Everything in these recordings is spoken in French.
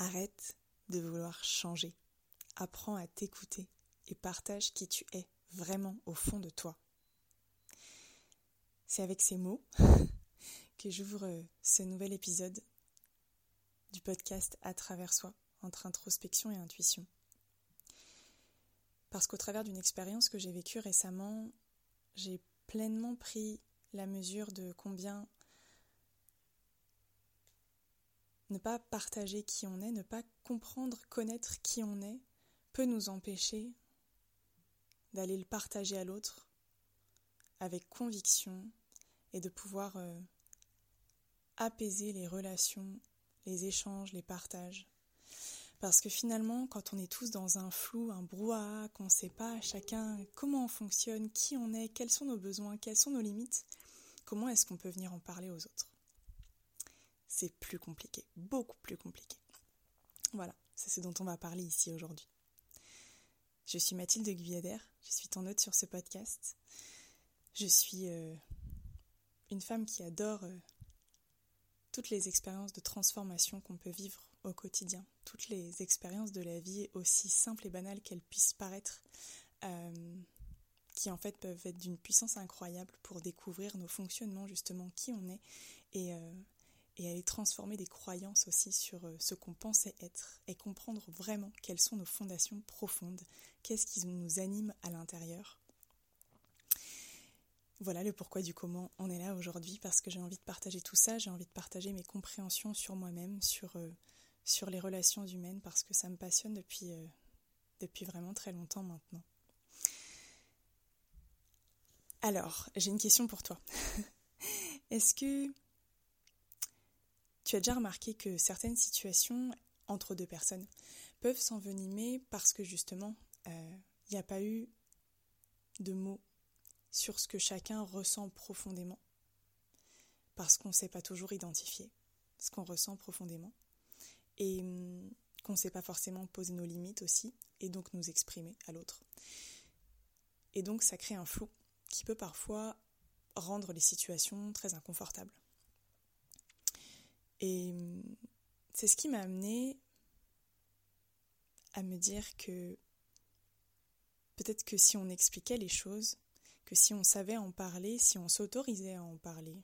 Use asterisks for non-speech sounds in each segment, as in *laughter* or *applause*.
Arrête de vouloir changer. Apprends à t'écouter et partage qui tu es vraiment au fond de toi. C'est avec ces mots *laughs* que j'ouvre ce nouvel épisode du podcast À travers soi, entre introspection et intuition. Parce qu'au travers d'une expérience que j'ai vécue récemment, j'ai pleinement pris la mesure de combien ne pas partager qui on est, ne pas comprendre, connaître qui on est, peut nous empêcher d'aller le partager à l'autre avec conviction et de pouvoir euh, apaiser les relations, les échanges, les partages. Parce que finalement, quand on est tous dans un flou, un brouhaha, qu'on ne sait pas chacun comment on fonctionne, qui on est, quels sont nos besoins, quelles sont nos limites, comment est-ce qu'on peut venir en parler aux autres? C'est plus compliqué, beaucoup plus compliqué. Voilà, c'est ce dont on va parler ici aujourd'hui. Je suis Mathilde Guyader, je suis ton hôte sur ce podcast. Je suis euh, une femme qui adore euh, toutes les expériences de transformation qu'on peut vivre au quotidien, toutes les expériences de la vie, aussi simples et banales qu'elles puissent paraître, euh, qui en fait peuvent être d'une puissance incroyable pour découvrir nos fonctionnements, justement, qui on est, et, et aller transformer des croyances aussi sur euh, ce qu'on pensait être, et comprendre vraiment quelles sont nos fondations profondes, qu'est-ce qui nous anime à l'intérieur. Voilà le pourquoi du comment on est là aujourd'hui, parce que j'ai envie de partager tout ça, j'ai envie de partager mes compréhensions sur moi-même, sur sur les relations humaines parce que ça me passionne depuis, euh, depuis vraiment très longtemps maintenant. Alors, j'ai une question pour toi. *laughs* Est-ce que tu as déjà remarqué que certaines situations entre deux personnes peuvent s'envenimer parce que justement, il euh, n'y a pas eu de mots sur ce que chacun ressent profondément parce qu'on ne sait pas toujours identifier ce qu'on ressent profondément et hum, qu'on ne sait pas forcément poser nos limites aussi, et donc nous exprimer à l'autre. Et donc ça crée un flou qui peut parfois rendre les situations très inconfortables. Et hum, c'est ce qui m'a amené à me dire que peut-être que si on expliquait les choses, que si on savait en parler, si on s'autorisait à en parler,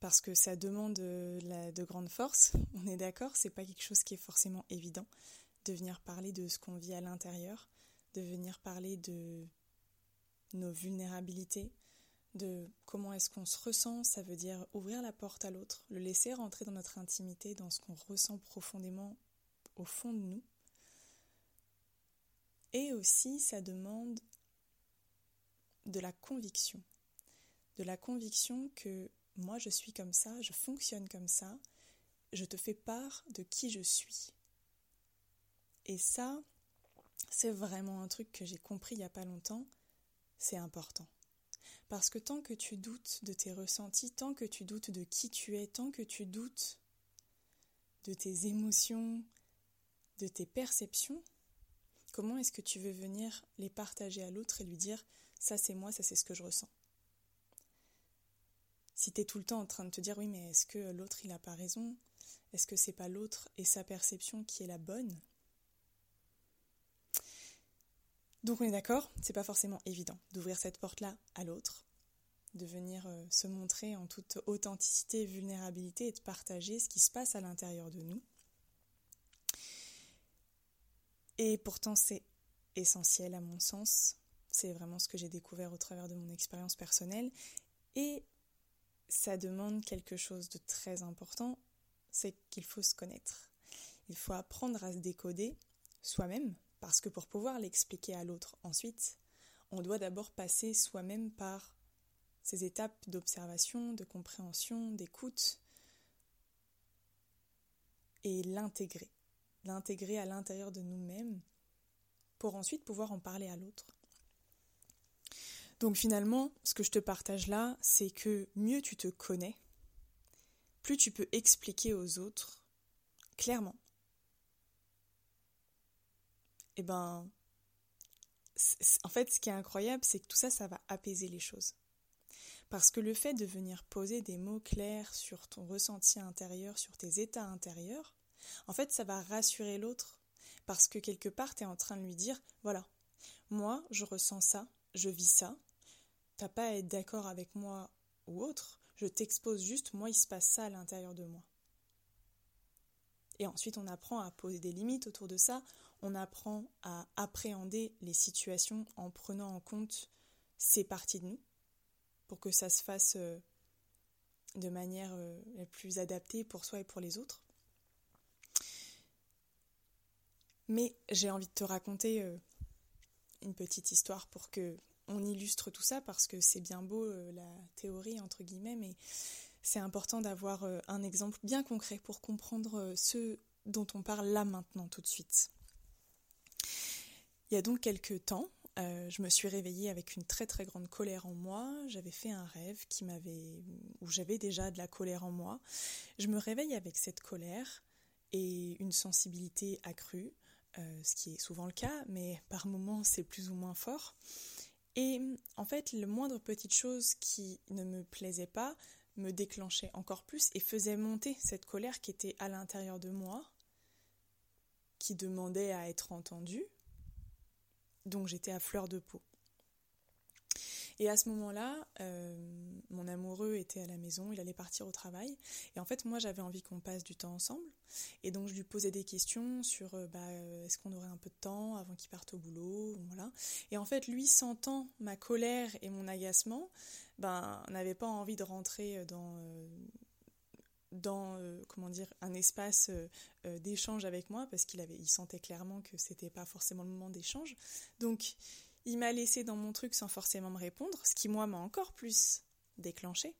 parce que ça demande euh, de grandes forces, *laughs* on est d'accord, c'est pas quelque chose qui est forcément évident de venir parler de ce qu'on vit à l'intérieur, de venir parler de nos vulnérabilités, de comment est-ce qu'on se ressent, ça veut dire ouvrir la porte à l'autre, le laisser rentrer dans notre intimité, dans ce qu'on ressent profondément au fond de nous. Et aussi, ça demande de la conviction, de la conviction que moi je suis comme ça, je fonctionne comme ça, je te fais part de qui je suis. Et ça, c'est vraiment un truc que j'ai compris il n'y a pas longtemps, c'est important. Parce que tant que tu doutes de tes ressentis, tant que tu doutes de qui tu es, tant que tu doutes de tes émotions, de tes perceptions, comment est-ce que tu veux venir les partager à l'autre et lui dire ça c'est moi, ça c'est ce que je ressens? Si tu es tout le temps en train de te dire oui mais est-ce que l'autre il a pas raison? Est-ce que c'est pas l'autre et sa perception qui est la bonne? Donc on est d'accord, c'est pas forcément évident d'ouvrir cette porte-là à l'autre, de venir euh, se montrer en toute authenticité vulnérabilité et de partager ce qui se passe à l'intérieur de nous. Et pourtant c'est essentiel à mon sens, c'est vraiment ce que j'ai découvert au travers de mon expérience personnelle et ça demande quelque chose de très important, c'est qu'il faut se connaître. Il faut apprendre à se décoder soi-même, parce que pour pouvoir l'expliquer à l'autre ensuite, on doit d'abord passer soi-même par ces étapes d'observation, de compréhension, d'écoute, et l'intégrer. L'intégrer à l'intérieur de nous-mêmes pour ensuite pouvoir en parler à l'autre. Donc finalement, ce que je te partage là, c'est que mieux tu te connais, plus tu peux expliquer aux autres clairement. Eh ben, en fait, ce qui est incroyable, c'est que tout ça, ça va apaiser les choses. Parce que le fait de venir poser des mots clairs sur ton ressenti intérieur, sur tes états intérieurs, En fait, ça va rassurer l'autre parce que quelque part, tu es en train de lui dire, voilà, moi, je ressens ça, je vis ça, t'as pas à être d'accord avec moi ou autre, je t'expose juste, moi, il se passe ça à l'intérieur de moi. Et ensuite, on apprend à poser des limites autour de ça, on apprend à appréhender les situations en prenant en compte ces parties de nous, pour que ça se fasse euh, de manière euh, la plus adaptée pour soi et pour les autres. Mais j'ai envie de te raconter euh, une petite histoire pour que on illustre tout ça parce que c'est bien beau la théorie entre guillemets, mais c'est important d'avoir un exemple bien concret pour comprendre ce dont on parle là maintenant tout de suite. Il y a donc quelques temps, euh, je me suis réveillée avec une très très grande colère en moi. J'avais fait un rêve qui m'avait, où j'avais déjà de la colère en moi. Je me réveille avec cette colère et une sensibilité accrue, euh, ce qui est souvent le cas, mais par moments c'est plus ou moins fort. Et en fait, le moindre petite chose qui ne me plaisait pas me déclenchait encore plus et faisait monter cette colère qui était à l'intérieur de moi, qui demandait à être entendue, donc j'étais à fleur de peau. Et à ce moment-là, euh, mon amoureux était à la maison, il allait partir au travail. Et en fait, moi, j'avais envie qu'on passe du temps ensemble. Et donc, je lui posais des questions sur euh, bah, euh, est-ce qu'on aurait un peu de temps avant qu'il parte au boulot voilà. Et en fait, lui, sentant ma colère et mon agacement, ben, n'avait pas envie de rentrer dans dans comment dire un espace d'échange avec moi parce qu'il avait il sentait clairement que c'était pas forcément le moment d'échange. Donc il m'a laissé dans mon truc sans forcément me répondre ce qui moi m'a encore plus déclenché.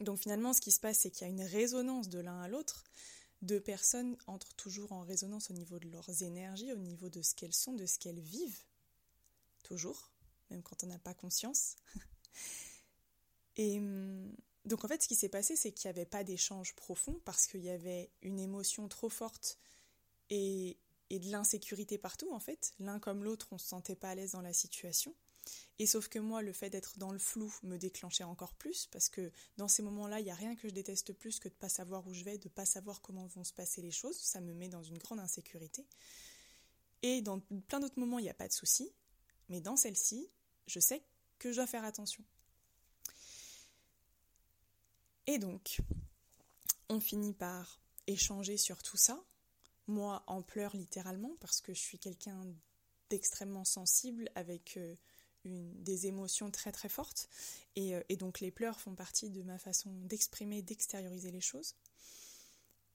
Donc finalement ce qui se passe c'est qu'il y a une résonance de l'un à l'autre. Deux personnes entrent toujours en résonance au niveau de leurs énergies au niveau de ce qu'elles sont de ce qu'elles vivent. Toujours même quand on n'a pas conscience. *laughs* Et hum, donc en fait, ce qui s'est passé, c'est qu'il n'y avait pas d'échange profond parce qu'il y avait une émotion trop forte et, de l'insécurité partout en fait. L'un comme l'autre, on ne se sentait pas à l'aise dans la situation. Et sauf que moi, le fait d'être dans le flou me déclenchait encore plus parce que dans ces moments-là, il n'y a rien que je déteste plus que de ne pas savoir où je vais, de ne pas savoir comment vont se passer les choses. Ça me met dans une grande insécurité. Et dans plein d'autres moments, il n'y a pas de souci. Mais dans celle-ci, je sais que je dois faire attention. Et donc, on finit par échanger sur tout ça. Moi, en pleurs littéralement, parce que je suis quelqu'un d'extrêmement sensible, avec euh, des émotions très très fortes. Et, euh, et, donc les pleurs font partie de ma façon d'exprimer, d'extérioriser les choses.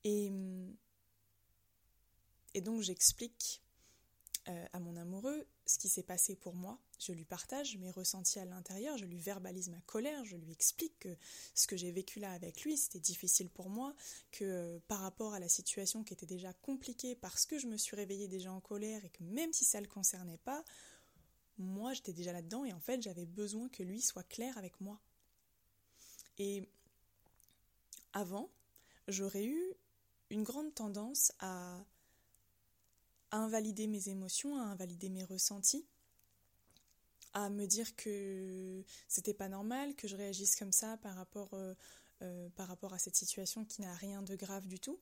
Et, et donc j'explique euh, à mon amoureux ce qui s'est passé pour moi. Je lui partage mes ressentis à l'intérieur, je lui verbalise ma colère, je lui explique que ce que j'ai vécu là avec lui, c'était difficile pour moi, que euh, par rapport à la situation qui était déjà compliquée parce que je me suis réveillée déjà en colère et que même si ça ne le concernait pas, moi j'étais déjà là-dedans et en fait j'avais besoin que lui soit clair avec moi. Et avant, j'aurais eu une grande tendance à à invalider mes émotions, à invalider mes ressentis, à me dire que c'était pas normal, que je réagisse comme ça par rapport, euh, euh, par rapport à cette situation qui n'a rien de grave du tout.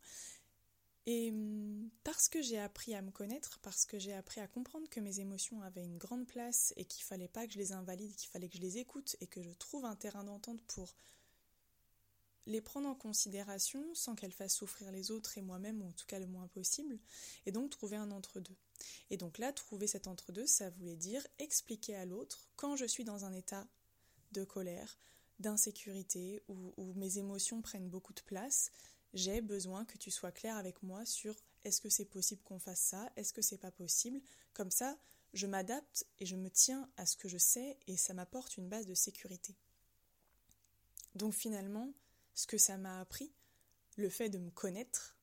Et hum, parce que j'ai appris à me connaître, parce que j'ai appris à comprendre que mes émotions avaient une grande place et qu'il fallait pas que je les invalide, qu'il fallait que je les écoute et que je trouve un terrain d'entente pour les prendre en considération sans qu'elles fassent souffrir les autres et moi-même, ou en tout cas le moins possible, et donc trouver un entre-deux. Et donc là, trouver cet entre-deux, ça voulait dire expliquer à l'autre quand je suis dans un état de colère, d'insécurité, où, où, mes émotions prennent beaucoup de place, j'ai besoin que tu sois clair avec moi sur est-ce que c'est possible qu'on fasse ça, est-ce que c'est pas possible. Comme ça, je m'adapte et je me tiens à ce que je sais et ça m'apporte une base de sécurité. Donc finalement, ce que ça m'a appris, le fait de me connaître,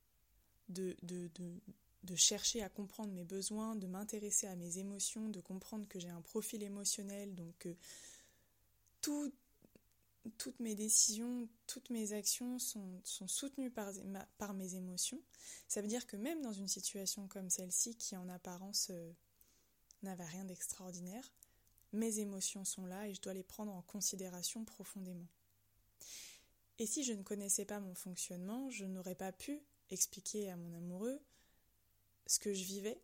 de, chercher à comprendre mes besoins, de m'intéresser à mes émotions, de comprendre que j'ai un profil émotionnel, donc que toutes mes décisions, toutes mes actions sont, sont soutenues par, par, mes émotions. Ça veut dire que même dans une situation comme celle-ci, qui en apparence euh, n'avait rien d'extraordinaire, mes émotions sont là et je dois les prendre en considération profondément. Et si je ne connaissais pas mon fonctionnement, je n'aurais pas pu expliquer à mon amoureux ce que je vivais,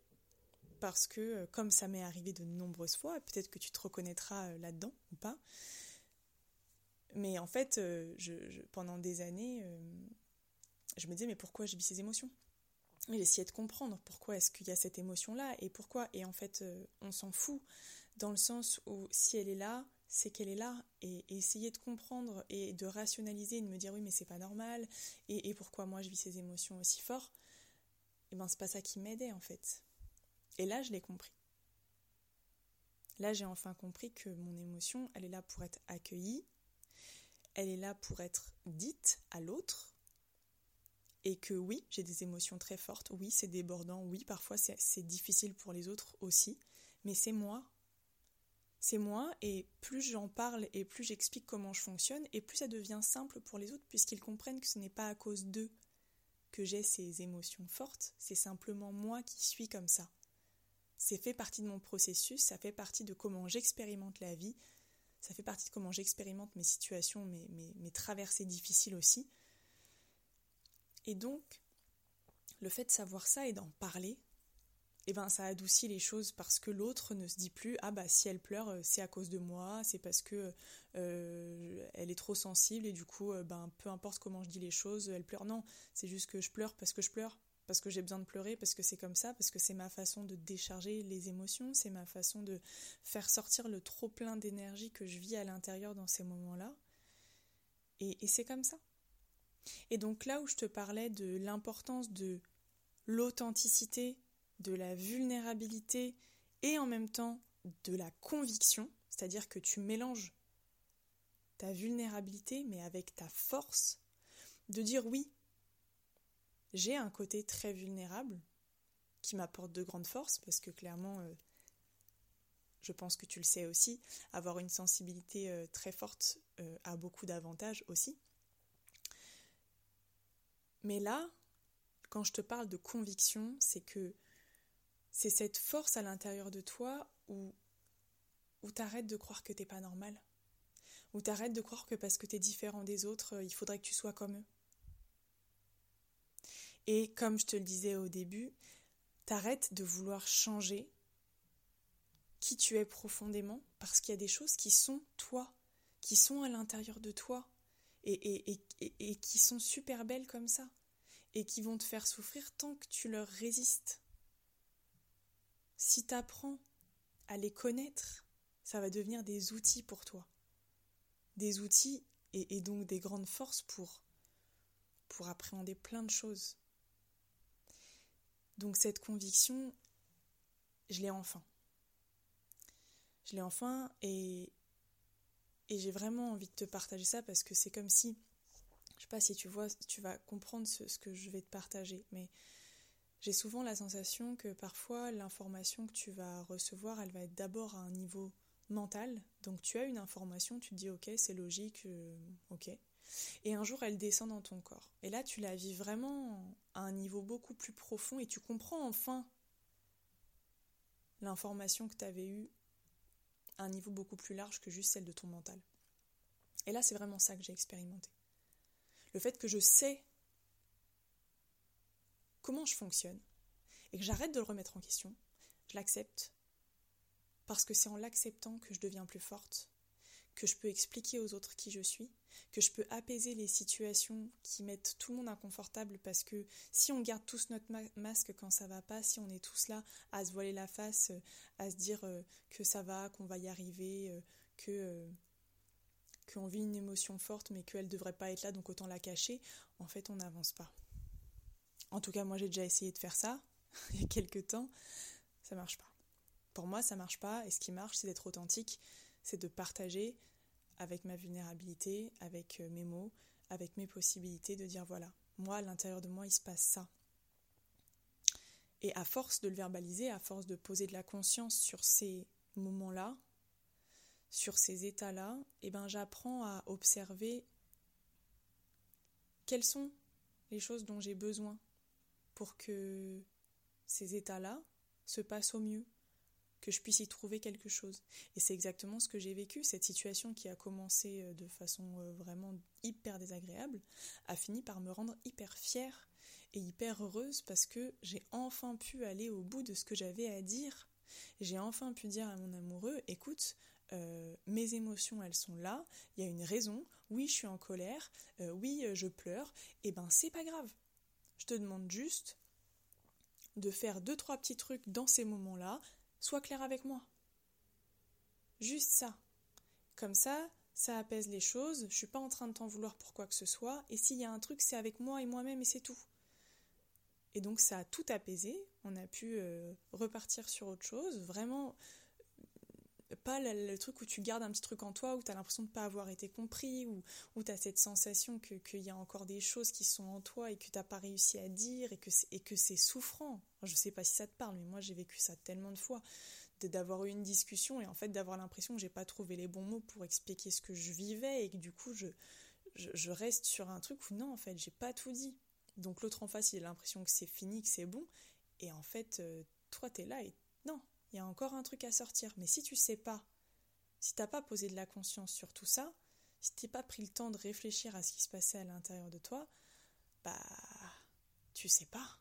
parce que euh, comme ça m'est arrivé de nombreuses fois, peut-être que tu te reconnaîtras là-dedans ou pas, mais en fait, je, pendant des années, je me disais mais pourquoi je vis ces émotions? J'essayais de comprendre pourquoi est-ce qu'il y a cette émotion-là et pourquoi. Et en fait, on s'en fout dans le sens où si elle est là, c'est qu'elle est là et, essayer de comprendre et de rationaliser et de me dire oui mais c'est pas normal et, pourquoi moi je vis ces émotions aussi fort et eh ben c'est pas ça qui m'aidait en fait. Et là je l'ai compris. Là j'ai enfin compris que mon émotion elle est là pour être accueillie elle est là pour être dite à l'autre et que oui j'ai des émotions très fortes oui c'est débordant oui parfois c'est difficile pour les autres aussi mais c'est moi c'est moi, et plus j'en parle et plus j'explique comment je fonctionne, et plus ça devient simple pour les autres, puisqu'ils comprennent que ce n'est pas à cause d'eux que j'ai ces émotions fortes, c'est simplement moi qui suis comme ça. C'est fait partie de mon processus, ça fait partie de comment j'expérimente la vie, ça fait partie de comment j'expérimente mes situations, mes, mes traversées difficiles aussi. Et donc, le fait de savoir ça et d'en parler, eh ben ça adoucit les choses parce que l'autre ne se dit plus ah bah si elle pleure euh, c'est à cause de moi c'est parce que euh, elle est trop sensible et du coup euh, ben peu importe comment je dis les choses elle pleure non c'est juste que je pleure parce que je pleure parce que j'ai besoin de pleurer parce que c'est comme ça parce que c'est ma façon de décharger les émotions c'est ma façon de faire sortir le trop plein d'énergie que je vis à l'intérieur dans ces moments là et c'est comme ça. Et donc là où je te parlais de l'importance de l'authenticité de la vulnérabilité et en même temps de la conviction, c'est-à-dire que tu mélanges ta vulnérabilité mais avec ta force, de dire oui, j'ai un côté très vulnérable qui m'apporte de grandes forces parce que clairement, euh, je pense que tu le sais aussi, avoir une sensibilité euh, très forte euh, a beaucoup d'avantages aussi. Mais là, quand je te parle de conviction, c'est que c'est cette force à l'intérieur de toi où, où t'arrêtes de croire que t'es pas normal. Où t'arrêtes de croire que parce que t'es différent des autres, euh, il faudrait que tu sois comme eux. Et comme je te le disais au début, t'arrêtes de vouloir changer qui tu es profondément parce qu'il y a des choses qui sont toi, qui sont à l'intérieur de toi et, qui sont super belles comme ça et qui vont te faire souffrir tant que tu leur résistes. Si tu apprends à les connaître, ça va devenir des outils pour toi. Des outils et, donc des grandes forces pour, pour appréhender plein de choses. Donc cette conviction, je l'ai enfin. Je l'ai enfin et, j'ai vraiment envie de te partager ça parce que c'est comme si, je sais pas si tu vois, tu vas comprendre ce que je vais te partager, mais j'ai souvent la sensation que parfois l'information que tu vas recevoir, elle va être d'abord à un niveau mental. Donc tu as une information, tu te dis ok, c'est logique, euh, ok. Et un jour, elle descend dans ton corps. Et là, tu la vis vraiment à un niveau beaucoup plus profond et tu comprends enfin l'information que tu avais eue à un niveau beaucoup plus large que juste celle de ton mental. Et là, c'est vraiment ça que j'ai expérimenté. Le fait que je sais comment je fonctionne et que j'arrête de le remettre en question, je l'accepte parce que c'est en l'acceptant que je deviens plus forte, que je peux expliquer aux autres qui je suis, que je peux apaiser les situations qui mettent tout le monde inconfortable parce que si on garde tous notre masque quand ça va pas, si on est tous là à se voiler la face, à se dire euh, que ça va, qu'on va y arriver, euh, que euh, qu'on vit une émotion forte mais qu'elle devrait pas être là donc autant la cacher, en fait on n'avance pas. En tout cas, moi j'ai déjà essayé de faire ça *laughs* il y a quelques temps. Ça marche pas. Pour moi, ça marche pas. Et ce qui marche, c'est d'être authentique, c'est de partager avec ma vulnérabilité, avec euh, mes mots, avec mes possibilités, de dire voilà, moi à l'intérieur de moi, il se passe ça. Et à force de le verbaliser, à force de poser de la conscience sur ces moments-là, sur ces états-là, eh ben j'apprends à observer quelles sont les choses dont j'ai besoin pour que ces états-là se passent au mieux, que je puisse y trouver quelque chose. Et c'est exactement ce que j'ai vécu. Cette situation qui a commencé euh, de façon euh, vraiment hyper désagréable a fini par me rendre hyper fière et hyper heureuse parce que j'ai enfin pu aller au bout de ce que j'avais à dire. J'ai enfin pu dire à mon amoureux, écoute, euh, mes émotions, elles sont là, il y a une raison, oui, je suis en colère, oui, je pleure, et ben c'est pas grave. Je te demande juste de faire deux, trois petits trucs dans ces moments-là, sois clair avec moi. Juste ça. Comme ça, ça apaise les choses, je suis pas en train de t'en vouloir pour quoi que ce soit, et s'il y a un truc, c'est avec moi et moi-même et c'est tout. Et donc ça a tout apaisé, on a pu euh, repartir sur autre chose, vraiment pas le, truc où tu gardes un petit truc en toi, où tu as l'impression de ne pas avoir été compris, ou où tu as cette sensation qu'il y a encore des choses qui sont en toi et que tu n'as pas réussi à dire et que c'est souffrant. Je sais pas si ça te parle, mais moi j'ai vécu ça tellement de fois d'avoir eu une discussion et en fait d'avoir l'impression que j'ai pas trouvé les bons mots pour expliquer ce que je vivais et que du coup je, je, reste sur un truc où non en fait j'ai pas tout dit. Donc l'autre en face il a l'impression que c'est fini, que c'est bon et en fait euh, toi t'es là et il y a encore un truc à sortir. Mais si tu sais pas, si t'as pas posé de la conscience sur tout ça, si t'es pas pris le temps de réfléchir à ce qui se passait à l'intérieur de toi, bah tu sais pas.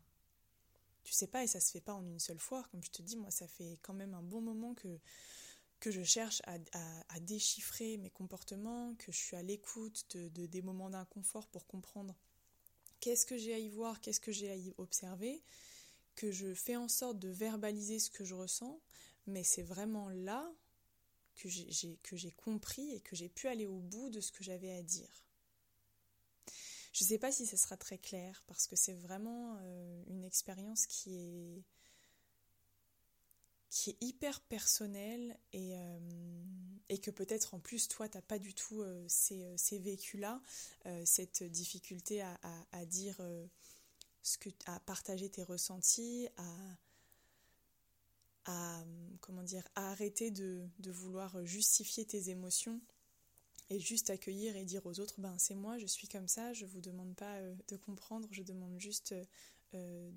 Tu sais pas et ça se fait pas en une seule fois. Comme je te dis, moi ça fait quand même un bon moment que je cherche à, déchiffrer mes comportements, que je suis à l'écoute de, des moments d'inconfort pour comprendre qu'est-ce que j'ai à y voir, qu'est-ce que j'ai à y observer, que je fais en sorte de verbaliser ce que je ressens, mais c'est vraiment là que j'ai compris et que j'ai pu aller au bout de ce que j'avais à dire. Je ne sais pas si ce sera très clair parce que c'est vraiment euh, une expérience qui est qui est hyper personnelle et, euh, et que peut-être en plus toi t'as pas du tout euh, ces, ces vécus-là, cette difficulté à, à dire à partager tes ressentis, à, comment dire, à arrêter de, vouloir justifier tes émotions et juste accueillir et dire aux autres, ben c'est moi, je suis comme ça, je vous demande pas euh, de comprendre, je demande juste euh,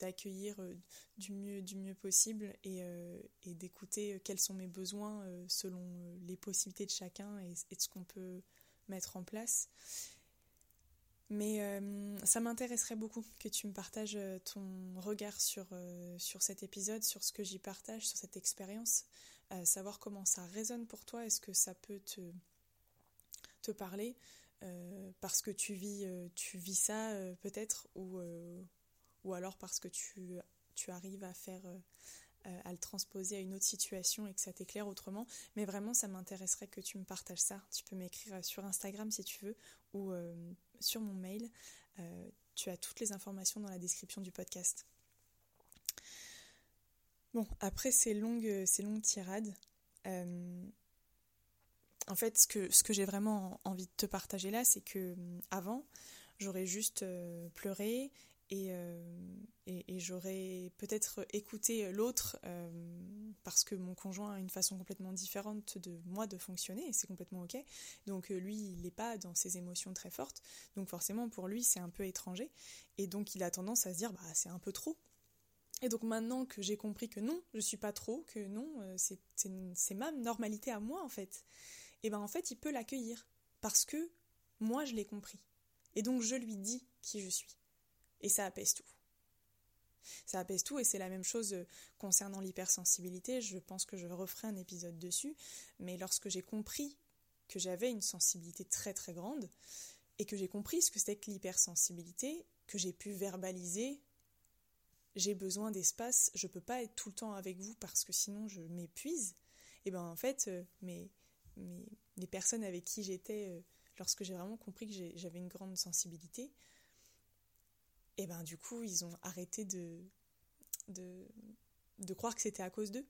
d'accueillir euh, du, mieux, du mieux possible et, d'écouter quels sont mes besoins selon les possibilités de chacun et, et de ce qu'on peut mettre en place. Mais euh, ça m'intéresserait beaucoup que tu me partages euh, ton regard sur, euh, sur cet épisode, sur ce que j'y partage, sur cette expérience, savoir comment ça résonne pour toi, est-ce que ça peut te, te parler, parce que tu vis, tu vis ça peut-être, ou, ou alors parce que tu, tu arrives à faire à le transposer à une autre situation et que ça t'éclaire autrement. Mais vraiment, ça m'intéresserait que tu me partages ça. Tu peux m'écrire sur Instagram si tu veux ou sur mon mail. Euh, tu as toutes les informations dans la description du podcast. Bon, après ces longues, ces longues tirades, euh, en fait, ce que, ce que j'ai vraiment envie de te partager là, c'est que euh, avant, j'aurais juste pleuré euh, et, j'aurais peut-être écouté l'autre euh, parce que mon conjoint a une façon complètement différente de moi de fonctionner et c'est complètement ok. Donc euh, lui, il n'est pas dans ses émotions très fortes. Donc forcément, pour lui, c'est un peu étranger. Et donc il a tendance à se dire, bah c'est un peu trop. Et donc maintenant que j'ai compris que non, je suis pas trop, que non, c'est ma normalité à moi en fait, et ben en fait il peut l'accueillir parce que moi je l'ai compris. Et donc je lui dis qui je suis. Et ça apaise tout. Ça apaise tout et c'est la même chose euh, concernant l'hypersensibilité. Je pense que je referai un épisode dessus. Mais lorsque j'ai compris que j'avais une sensibilité très très grande et que j'ai compris ce que c'était que l'hypersensibilité, que j'ai pu verbaliser, j'ai besoin d'espace, je peux pas être tout le temps avec vous parce que sinon je m'épuise. Et ben en fait, euh, mes, les personnes avec qui j'étais euh, lorsque j'ai vraiment compris que j'avais une grande sensibilité, et ben du coup ils ont arrêté de, de, croire que c'était à cause d'eux.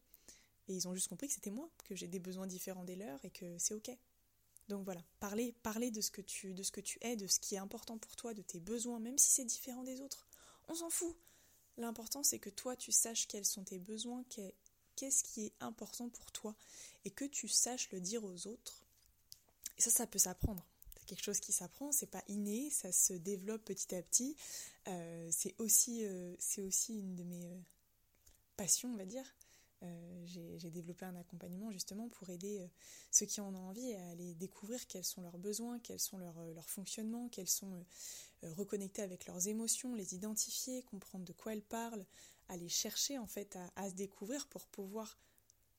Et ils ont juste compris que c'était moi, que j'ai des besoins différents des leurs et que c'est ok. Donc voilà, parler, parler de, ce que tu, de ce que tu es, de ce qui est important pour toi, de tes besoins, même si c'est différent des autres. On s'en fout. L'important c'est que toi tu saches quels sont tes besoins, qu'est-ce qui est important pour toi, et que tu saches le dire aux autres. Et ça, ça peut s'apprendre quelque chose qui s'apprend, c'est pas inné, ça se développe petit à petit. Euh, c'est aussi, euh, aussi une de mes euh, passions, on va dire. j'ai développé un accompagnement justement pour aider ceux qui en ont envie à aller découvrir quels sont leurs besoins, quels sont leurs, euh, fonctionnements, quels sont reconnectés avec leurs émotions, les identifier, comprendre de quoi elles parlent, aller chercher en fait à, se découvrir pour pouvoir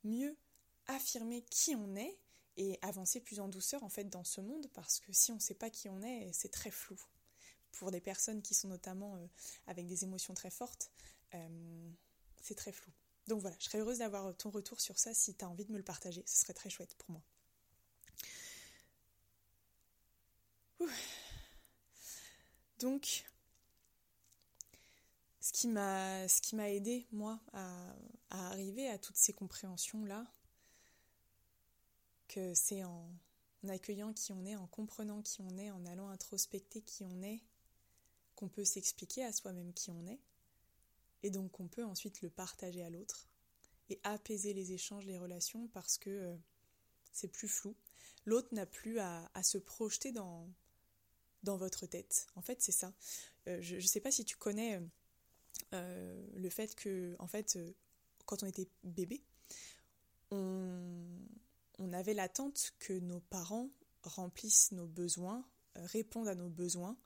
mieux affirmer qui on est et avancer plus en douceur en fait dans ce monde parce que si on ne sait pas qui on est, c'est très flou. Pour des personnes qui sont notamment avec des émotions très fortes, c'est très flou. Donc voilà, je serais heureuse d'avoir ton retour sur ça si tu as envie de me le partager, ce serait très chouette pour moi. Donc, ce qui m'a aidé moi à, arriver à toutes ces compréhensions là, que c'est en accueillant qui on est, en comprenant qui on est, en allant introspecter qui on est, qu'on peut s'expliquer à soi-même qui on est et donc on peut ensuite le partager à l'autre et apaiser les échanges, les relations parce que euh, c'est plus flou. L'autre n'a plus à, se projeter dans, dans votre tête. En fait, c'est ça. Euh, je ne sais pas si tu connais euh, le fait que, en fait, quand on était bébé, on, on avait l'attente que nos parents remplissent nos besoins, répondent à nos besoins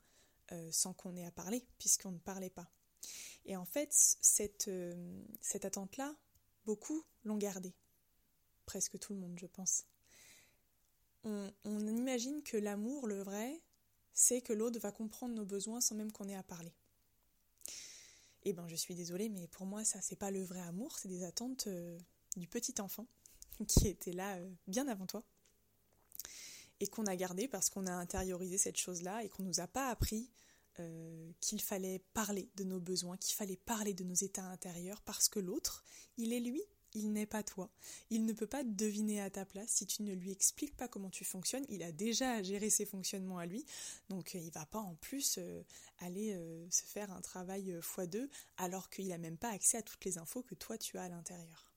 sans qu'on ait à parler, puisqu'on ne parlait pas. Et en fait, cette, euh, cette attente-là, beaucoup l'ont gardée. Presque tout le monde, je pense. On, imagine que l'amour, le vrai, c'est que l'autre va comprendre nos besoins sans même qu'on ait à parler. Eh ben, je suis désolée, mais pour moi, ça, c'est pas le vrai amour, c'est des attentes euh, du petit enfant *laughs* qui était là euh, bien avant toi et qu'on a gardé parce qu'on a intériorisé cette chose-là et qu'on nous a pas appris euh, qu'il fallait parler de nos besoins, qu'il fallait parler de nos états intérieurs, parce que l'autre, il est lui, il n'est pas toi. Il ne peut pas deviner à ta place si tu ne lui expliques pas comment tu fonctionnes. Il a déjà à gérer ses fonctionnements à lui, donc euh, il va pas en plus aller se faire un travail x2 alors qu'il n'a même pas accès à toutes les infos que toi tu as à l'intérieur.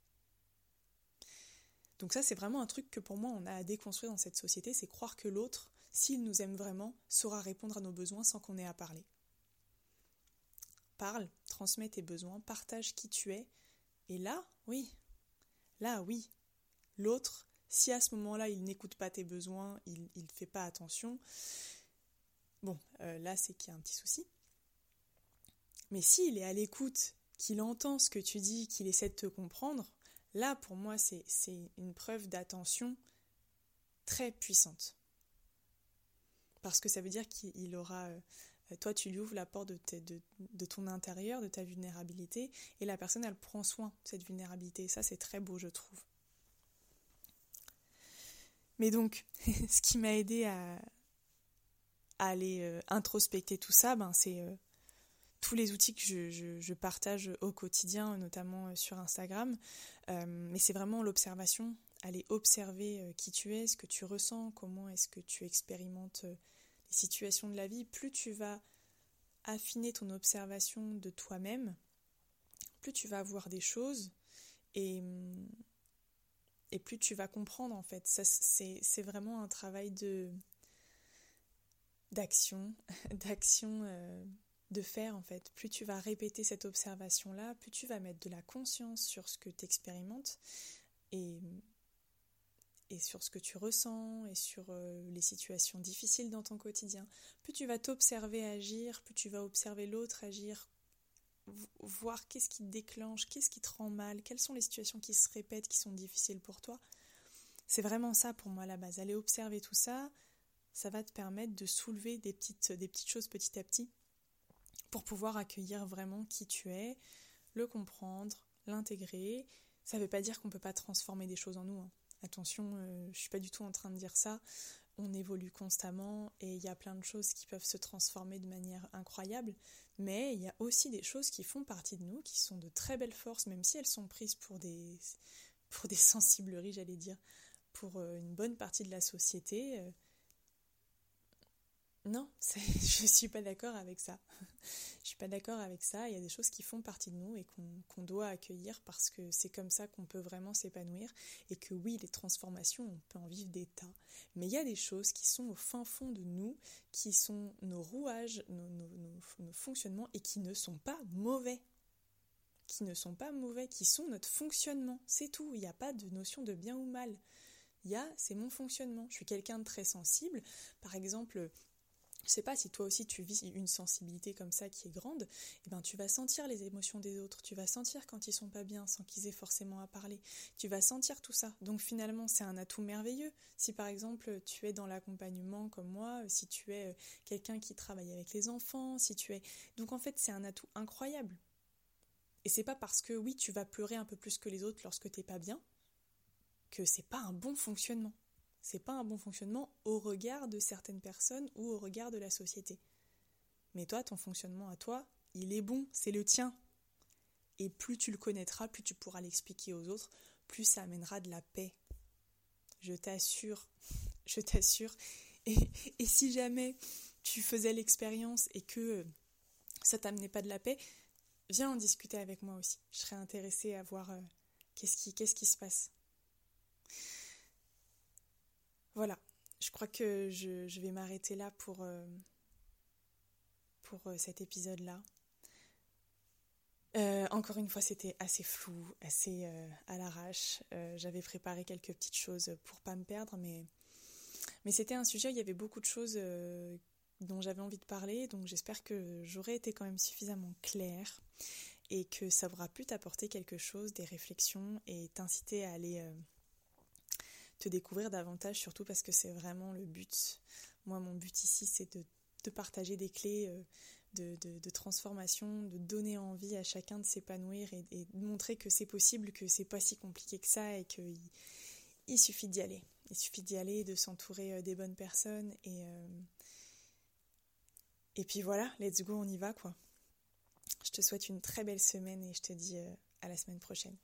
Donc ça c'est vraiment un truc que pour moi on a à déconstruire dans cette société, c'est croire que l'autre s'il nous aime vraiment, saura répondre à nos besoins sans qu'on ait à parler. Parle, transmets tes besoins, partage qui tu es, et là, oui, là, oui, l'autre, si à ce moment-là il n'écoute pas tes besoins, il ne fait pas attention, bon, euh, là c'est qu'il y a un petit souci. Mais s'il est à l'écoute, qu'il entend ce que tu dis, qu'il essaie de te comprendre, là pour moi c'est une preuve d'attention très puissante parce que ça veut dire qu'il aura euh, toi tu lui ouvres la porte de, ton intérieur, de ta vulnérabilité, et la personne elle prend soin de cette vulnérabilité. Ça c'est très beau je trouve. Mais donc, *laughs* ce qui m'a aidé à, aller euh, introspecter tout ça, ben, c'est euh, tous les outils que je, partage au quotidien, notamment sur Instagram. mais c'est vraiment l'observation, aller observer qui tu es, ce que tu ressens, comment est-ce que tu expérimentes situations de la vie, plus tu vas affiner ton observation de toi-même, plus tu vas voir des choses et, et plus tu vas comprendre en fait. C'est vraiment un travail de d'action, *laughs* d'action euh, de faire en fait. Plus tu vas répéter cette observation-là, plus tu vas mettre de la conscience sur ce que tu expérimentes et sur ce que tu ressens et sur euh, les situations difficiles dans ton quotidien. Plus tu vas t'observer agir, plus tu vas observer l'autre agir, voir qu'est-ce qui te déclenche, qu'est-ce qui te rend mal, quelles sont les situations qui se répètent, qui sont difficiles pour toi. C'est vraiment ça pour moi la base. Aller observer tout ça, ça va te permettre de soulever des des petites choses petit à petit pour pouvoir accueillir vraiment qui tu es, le comprendre, l'intégrer. Ça ne veut pas dire qu'on ne peut pas transformer des choses en nous. Hein. Attention, euh, je ne suis pas du tout en train de dire ça. On évolue constamment et il y a plein de choses qui peuvent se transformer de manière incroyable, mais il y a aussi des choses qui font partie de nous, qui sont de très belles forces, même si elles sont prises pour des, pour des sensibleries, j'allais dire, pour euh, une bonne partie de la société. Non, *laughs* je ne suis pas d'accord avec ça. je suis pas d'accord avec ça. Il y a des choses qui font partie de nous et qu'on doit accueillir parce que c'est comme ça qu'on peut vraiment s'épanouir. Et que oui, les transformations, on peut en vivre des tas. Mais il y a des choses qui sont au fin fond de nous, qui sont nos rouages, nos, nos fonctionnements et qui ne sont pas mauvais. qui ne sont pas mauvais, qui sont notre fonctionnement. C'est tout. Il n'y a pas de notion de bien ou mal. Il y a, c'est mon fonctionnement. Je suis quelqu'un de très sensible. Par exemple, je sais pas si toi aussi tu vis une sensibilité comme ça qui est grande, eh ben tu vas sentir les émotions des autres, tu vas sentir quand ils sont pas bien sans qu'ils aient forcément à parler, tu vas sentir tout ça. Donc finalement c'est un atout merveilleux. Si par exemple tu es dans l'accompagnement comme moi, si tu es euh, quelqu'un qui travaille avec les enfants, si tu es donc en fait c'est un atout incroyable. Et c'est pas parce que oui tu vas pleurer un peu plus que les autres lorsque t'es pas bien que c'est pas un bon fonctionnement c'est pas un bon fonctionnement au regard de certaines personnes ou au regard de la société. Mais toi, ton fonctionnement à toi, il est bon, c'est le tien. Et plus tu le connaîtras, plus tu pourras l'expliquer aux autres, plus ça amènera de la paix. Je t'assure, *laughs* je t'assure. Et, si jamais tu faisais l'expérience et que ça t'amenait pas de la paix, viens en discuter avec moi aussi. Je serais intéressée à voir euh, qu'est-ce qui se passe. Voilà, je crois que je, vais m'arrêter là pour, euh, euh, cet épisode-là. Euh, encore une fois, c'était assez flou, assez à l'arrache. J'avais préparé quelques petites choses pour pas me perdre, mais, mais c'était un sujet où il y avait beaucoup de choses dont j'avais envie de parler, donc j'espère que j'aurai été quand même suffisamment claire et que ça aura pu t'apporter quelque chose, des réflexions et t'inciter à aller te découvrir davantage, surtout parce que c'est vraiment le but. Moi, mon but ici, c'est de, partager des clés euh, de, de, transformation, de donner envie à chacun de s'épanouir et, de montrer que c'est possible, que c'est pas si compliqué que ça et qu'il il suffit d'y aller. Il suffit d'y aller, de s'entourer euh, des bonnes personnes et, euh, et puis voilà, let's go, on y va quoi. Je te souhaite une très belle semaine et je te dis à la semaine prochaine.